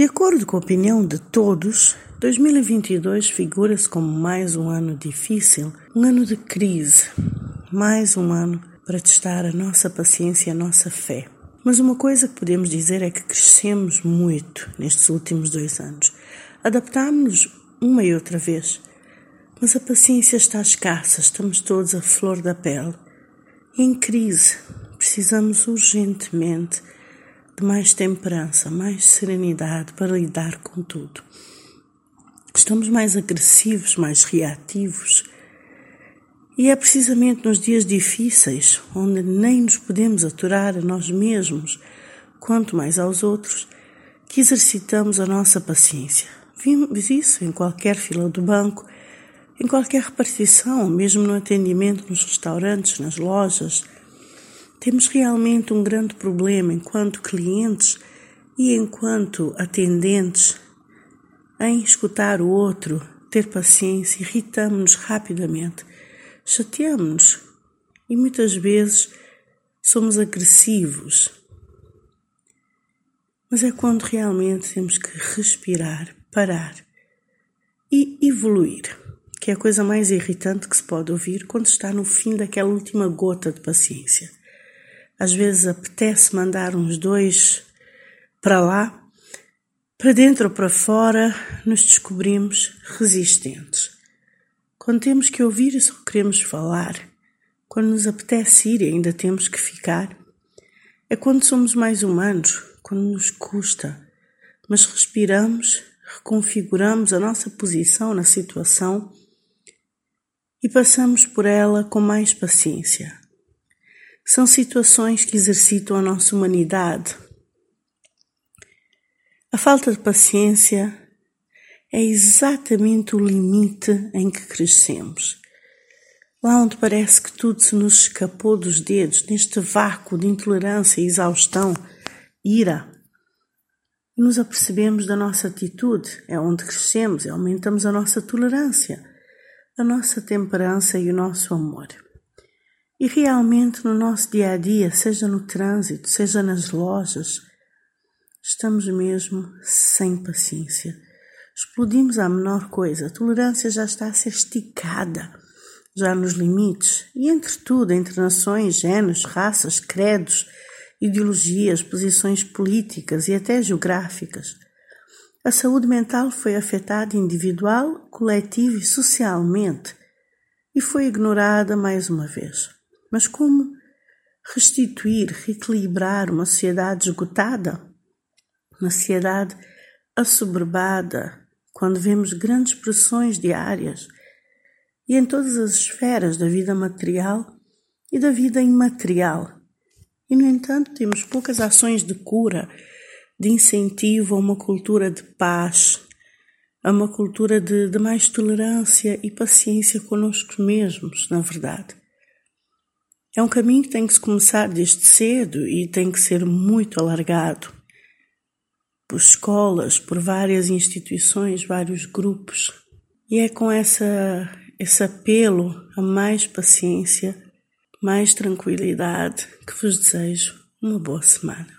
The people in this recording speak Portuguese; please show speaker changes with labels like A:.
A: De acordo com a opinião de todos, 2022 figura-se como mais um ano difícil, um ano de crise, mais um ano para testar a nossa paciência e a nossa fé. Mas uma coisa que podemos dizer é que crescemos muito nestes últimos dois anos. Adaptámos-nos uma e outra vez, mas a paciência está escassa, estamos todos a flor da pele. Em crise, precisamos urgentemente de mais temperança, mais serenidade para lidar com tudo. Estamos mais agressivos, mais reativos. E é precisamente nos dias difíceis, onde nem nos podemos aturar a nós mesmos, quanto mais aos outros, que exercitamos a nossa paciência. Vimos isso em qualquer fila do banco, em qualquer repartição, mesmo no atendimento nos restaurantes, nas lojas temos realmente um grande problema enquanto clientes e enquanto atendentes em escutar o outro, ter paciência, irritamos-nos rapidamente, chateamos-nos e muitas vezes somos agressivos. Mas é quando realmente temos que respirar, parar e evoluir, que é a coisa mais irritante que se pode ouvir quando está no fim daquela última gota de paciência. Às vezes apetece mandar uns dois para lá, para dentro ou para fora, nos descobrimos resistentes. Quando temos que ouvir e só queremos falar, quando nos apetece ir e ainda temos que ficar, é quando somos mais humanos, quando nos custa, mas respiramos, reconfiguramos a nossa posição na situação e passamos por ela com mais paciência. São situações que exercitam a nossa humanidade. A falta de paciência é exatamente o limite em que crescemos. Lá onde parece que tudo se nos escapou dos dedos, neste vácuo de intolerância, exaustão, ira, nos apercebemos da nossa atitude, é onde crescemos aumentamos a nossa tolerância, a nossa temperança e o nosso amor. E realmente no nosso dia a dia, seja no trânsito, seja nas lojas, estamos mesmo sem paciência. Explodimos à menor coisa, a tolerância já está a ser esticada, já nos limites, e entre tudo, entre nações, géneros, raças, credos, ideologias, posições políticas e até geográficas. A saúde mental foi afetada individual, coletiva e socialmente, e foi ignorada mais uma vez. Mas como restituir, reequilibrar uma sociedade esgotada? Uma sociedade assoberbada, quando vemos grandes pressões diárias e em todas as esferas da vida material e da vida imaterial. E, no entanto, temos poucas ações de cura, de incentivo a uma cultura de paz, a uma cultura de, de mais tolerância e paciência conosco mesmos, na verdade. É um caminho que tem que se começar desde cedo e tem que ser muito alargado por escolas, por várias instituições, vários grupos. E é com essa, esse apelo a mais paciência, mais tranquilidade que vos desejo uma boa semana.